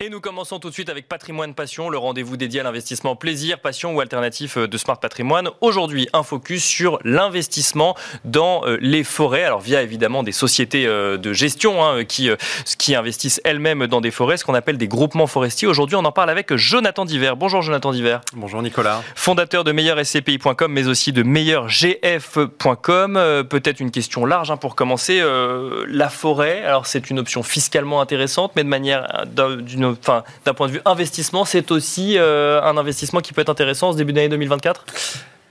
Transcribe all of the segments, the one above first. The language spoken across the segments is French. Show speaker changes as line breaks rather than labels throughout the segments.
Et nous commençons tout de suite avec Patrimoine Passion, le rendez-vous dédié à l'investissement plaisir, passion ou alternatif euh, de Smart Patrimoine. Aujourd'hui, un focus sur l'investissement dans euh, les forêts, alors via évidemment des sociétés euh, de gestion hein, qui, qui investissent elles-mêmes dans des forêts, ce qu'on appelle des groupements forestiers. Aujourd'hui, on en parle avec Jonathan Diver. Bonjour Jonathan Diver.
Bonjour Nicolas.
Fondateur de meilleurscpi.com, mais aussi de meilleurgf.com. Peut-être une question large hein, pour commencer. La forêt, alors c'est une option fiscalement intéressante, mais de manière d'une d'un point de vue investissement, c'est aussi euh, un investissement qui peut être intéressant en ce début d'année 2024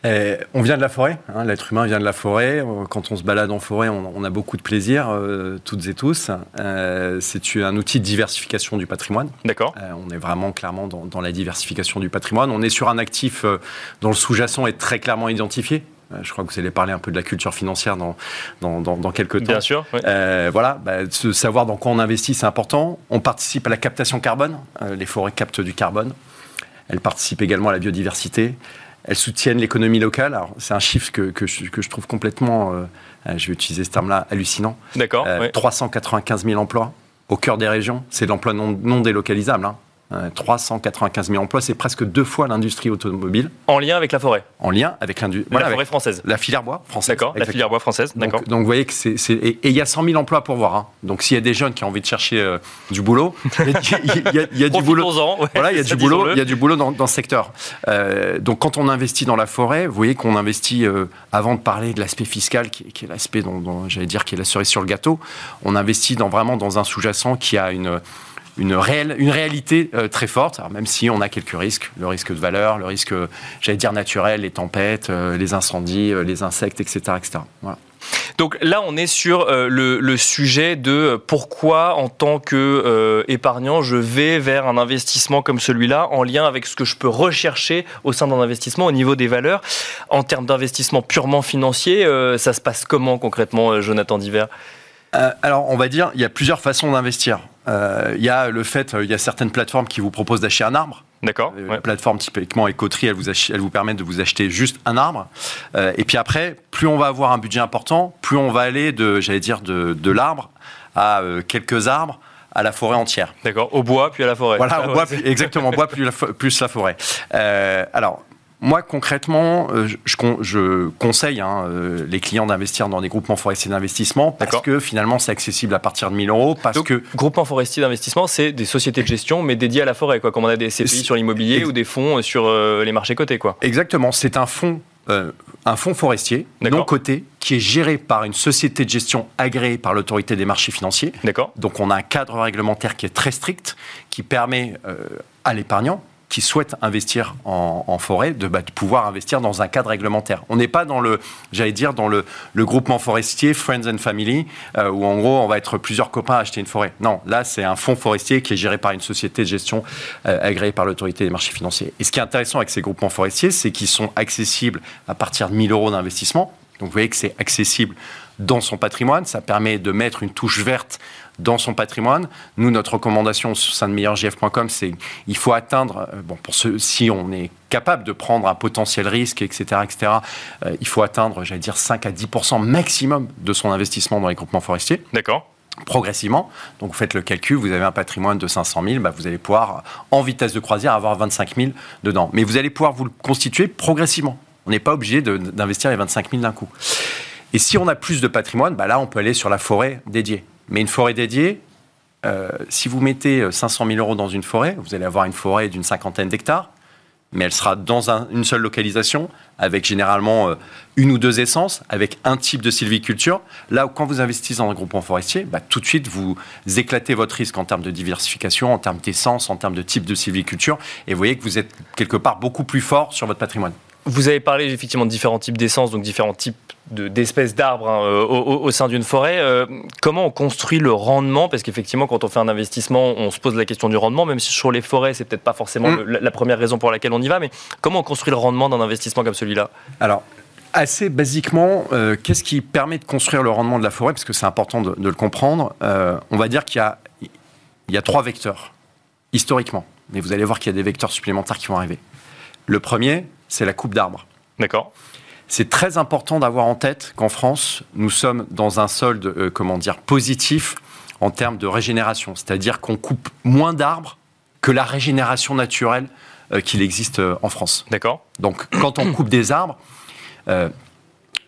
eh, on vient de la forêt, hein, l'être humain vient de la forêt. Quand on se balade en forêt, on, a beaucoup de plaisir, euh, toutes et tous. Euh, c'est un outil de diversification du patrimoine.
D'accord.
on est vraiment clairement dans, la diversification du patrimoine. On est sur un actif dont le sous-jacent est très clairement identifié. Euh, je crois que vous allez parler un peu de la culture financière dans, dans, dans, quelques temps.
Bien sûr.
Euh, voilà, bah, savoir dans quoi on investit, c'est important. On participe à la captation carbone. Euh, les forêts captent du carbone. Elles participent également à la biodiversité. Elles soutiennent l'économie locale. Alors, c'est un chiffre que, que, je, que, je, trouve complètement, je vais utiliser ce terme-là, hallucinant.
D'accord.
395 000 emplois au cœur des régions. C'est de l'emploi non, non délocalisable. Hein. 395 euh, 000 emplois, c'est presque deux fois l'industrie automobile.
En lien avec la forêt
En lien avec l'industrie.
la forêt française
La filière bois française.
D'accord, la filière bois française, d'accord.
Donc, vous voyez que c'est. Et il y a 100 000 emplois pour voir. Hein. Donc s'il y a des jeunes qui ont envie de chercher euh, du boulot, il y a, du boulot. voilà, il y a du boulot, il y a du boulot dans, dans ce secteur. Euh, donc quand on investit dans la forêt, vous voyez qu'on investit, avant de parler de l'aspect fiscal, qui, qui est l'aspect dont, dont j'allais dire qui est la cerise sur le gâteau, on investit dans, vraiment dans un sous-jacent qui a une une, réelle, une réalité euh, très forte, même si on a quelques risques, le risque de valeur, le risque, j'allais dire, naturel, les tempêtes, euh, les incendies, euh, les insectes, etc. etc.
Donc là, on est sur le, sujet de pourquoi, en tant qu'épargnant, je vais vers un investissement comme celui-là, en lien avec ce que je peux rechercher au sein d'un investissement au niveau des valeurs. En termes d'investissement purement financier, ça se passe comment concrètement, Jonathan Diver
Alors, on va dire, il y a plusieurs façons d'investir. Euh, il y a le fait, euh, il y a certaines plateformes qui vous proposent d'acheter un arbre.
D'accord.
Euh, ouais. Plateforme typiquement Ecotree, elle vous, elle vous permet de vous acheter juste un arbre. et puis après, plus on va avoir un budget important, plus on va aller de, j'allais dire, de, de l'arbre à quelques arbres à la forêt entière.
D'accord, au bois puis à la forêt.
Voilà, au bois, exactement, au bois plus la, plus la forêt. alors, moi, concrètement, euh, je, conseille hein, euh, les clients d'investir dans des groupements forestiers d'investissement parce que finalement, c'est accessible à partir de 1000 euros. Parce que
groupements forestiers d'investissement, c'est des sociétés de gestion, mais dédiées à la forêt, quoi, comme on a des CPI sur l'immobilier ou des fonds sur euh, les marchés cotés. Quoi.
Exactement, c'est un fonds, un fonds forestier non coté qui est géré par une société de gestion agréée par l'autorité des marchés financiers.
D'accord.
Donc, on a un cadre réglementaire qui est très strict, qui permet à l'épargnant qui souhaitent investir en, forêt de, bah, de, pouvoir investir dans un cadre réglementaire. On n'est pas dans le, j'allais dire, dans le, le, groupement forestier Friends and Family, euh, où en gros on va être plusieurs copains à acheter une forêt. Non, là c'est un fonds forestier qui est géré par une société de gestion euh, agréée par l'autorité des marchés financiers. Et ce qui est intéressant avec ces groupements forestiers, c'est qu'ils sont accessibles à partir de 1000 euros d'investissement. Donc vous voyez que c'est accessible dans son patrimoine. Ça permet de mettre une touche verte dans son patrimoine. Nous, notre recommandation au sein de meilleurgf.com, c'est il faut atteindre, euh, bon, pour ceux, si on est capable de prendre un potentiel risque, etc., etc., euh, il faut atteindre, j'allais dire, 5 à 10% maximum de son investissement dans les groupements forestiers.
D'accord
progressivement. Donc vous faites le calcul, vous avez un patrimoine de 500 000, bah vous allez pouvoir, en vitesse de croisière, avoir 25 000 dedans. Mais vous allez pouvoir vous le constituer progressivement. On n'est pas obligé d'investir les 25 000 d'un coup. Et si on a plus de patrimoine, bah là, on peut aller sur la forêt dédiée. Mais une forêt dédiée, euh, si vous mettez 500 euh, 000 euros dans une forêt, vous allez avoir une forêt d'une cinquantaine d'hectares, mais elle sera dans une seule localisation, avec généralement euh, une ou deux essences, avec un type de sylviculture. Là où quand vous investissez dans un groupement forestier, bah, tout de suite vous éclatez votre risque en termes de diversification, en termes d'essence, en termes de type de sylviculture, et vous voyez que vous êtes quelque part beaucoup plus fort sur votre patrimoine.
Vous avez parlé effectivement de différents types d'essences, donc différents types d'espèces d'arbres hein, euh, au, sein d'une forêt. Euh, comment on construit le rendement? Parce qu'effectivement, quand on fait un investissement, on se pose la question du rendement, même si sur les forêts, c'est peut-être pas forcément mm. la, première raison pour laquelle on y va, mais comment on construit le rendement d'un investissement comme celui-là?
Alors, assez basiquement, euh, qu'est-ce qui permet de construire le rendement de la forêt? Parce que c'est important de, le comprendre. on va dire qu'il y, y a, trois vecteurs, historiquement. Mais vous allez voir qu'il y a des vecteurs supplémentaires qui vont arriver. Le premier, c'est la coupe d'arbres.
D'accord.
C'est très important d'avoir en tête qu'en France, nous sommes dans un solde, euh, comment dire, positif en termes de régénération. C'est-à-dire qu'on coupe moins d'arbres que la régénération naturelle qu'il existe en France.
D'accord.
Donc, quand on coupe des arbres,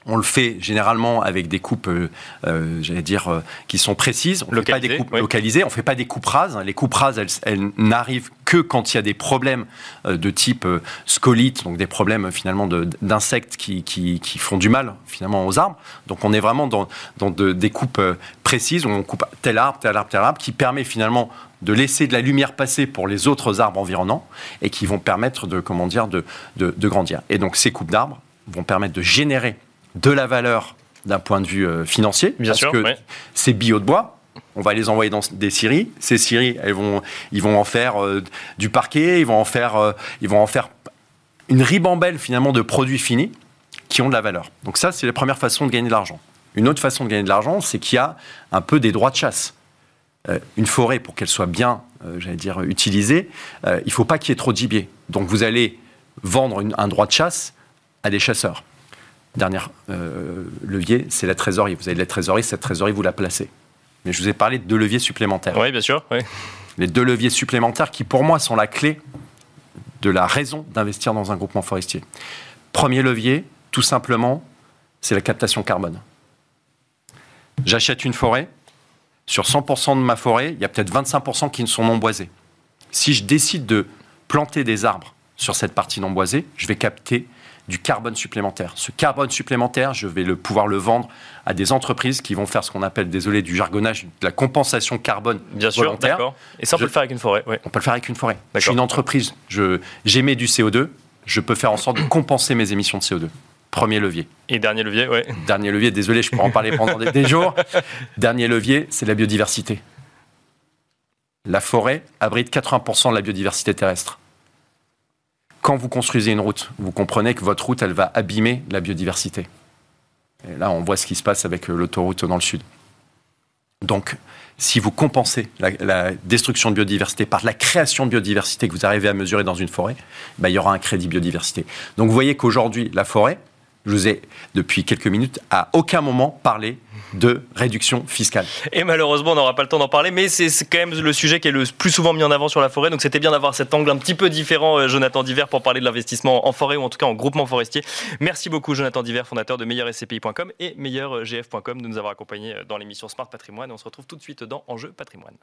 on le fait généralement avec des coupes, euh, euh, j'allais dire, euh, qui sont précises. On ne fait pas des coupes localisées, on ne fait pas des coupes rases. Les coupes rases, elles, n'arrivent que quand il y a des problèmes de type scolite, donc des problèmes finalement d'insectes qui, qui, font du mal finalement aux arbres. Donc on est vraiment dans, dans des coupes précises où on coupe tel arbre, tel arbre, tel arbre, qui permet finalement de laisser de la lumière passer pour les autres arbres environnants et qui vont permettre de, comment dire, de, de, de grandir. Et donc ces coupes d'arbres vont permettre de générer de la valeur d'un point de vue euh, financier.
Bien parce sûr, que
ces bio de bois, on va les envoyer dans des scieries. Ces scieries, elles vont, ils vont en faire euh, du parquet, ils vont en faire, euh, ils vont en faire une ribambelle finalement de produits finis qui ont de la valeur. Donc ça, c'est la première façon de gagner de l'argent. Une autre façon de gagner de l'argent, c'est qu'il y a un peu des droits de chasse. une forêt, pour qu'elle soit bien, j'allais dire, utilisée, il ne faut pas qu'il y ait trop de gibier. Donc vous allez vendre un droit de chasse à des chasseurs. Dernier euh, levier, c'est la trésorerie. Vous avez de la trésorerie, cette trésorerie, vous la placez. Mais je vous ai parlé de deux leviers supplémentaires.
Oui, bien sûr.
Les deux leviers supplémentaires qui, pour moi, sont la clé de la raison d'investir dans un groupement forestier. Premier levier, tout simplement, c'est la captation carbone. J'achète une forêt. Sur 100% de ma forêt, il y a peut-être 25% qui ne sont non boisés. Si je décide de planter des arbres sur cette partie non boisée, je vais capter du carbone supplémentaire. Ce carbone supplémentaire, je vais le, pouvoir le vendre à des entreprises qui vont faire ce qu'on appelle, désolé du jargonnage, de la compensation carbone
Bien volontaire. Sûr, Et ça, on peut le faire avec une forêt.
On peut le faire avec une forêt. Je suis une entreprise, j'émets du CO2, je peux faire en sorte de compenser mes émissions de CO2. Premier levier.
Et dernier levier, oui.
Dernier levier, désolé, je pourrais en parler pendant des, des jours. Dernier levier, c'est la biodiversité. La forêt abrite 80% de la biodiversité terrestre quand vous construisez une route, vous comprenez que votre route, elle va abîmer la biodiversité. Là, on voit ce qui se passe avec euh, l'autoroute dans le sud. Donc, si vous compensez la, destruction de biodiversité par la création de biodiversité que vous arrivez à mesurer dans une forêt, ben, il y aura un crédit biodiversité. Donc, vous voyez qu'aujourd'hui, la forêt, je vous ai, depuis quelques minutes, à aucun moment parlé de réduction fiscale.
Et malheureusement, on n'aura pas le temps d'en parler, mais c'est quand même le sujet qui est le plus souvent mis en avant sur la forêt. Donc c'était bien d'avoir cet angle un petit peu différent, euh, Jonathan Diver, pour parler de l'investissement en forêt ou en tout cas en groupement forestier. Merci beaucoup, Jonathan Diver, fondateur de meilleurscpi.com et meilleurgf.com de nous avoir accompagnés euh, dans l'émission Smart Patrimoine. on se retrouve tout de suite dans Enjeu Patrimoine.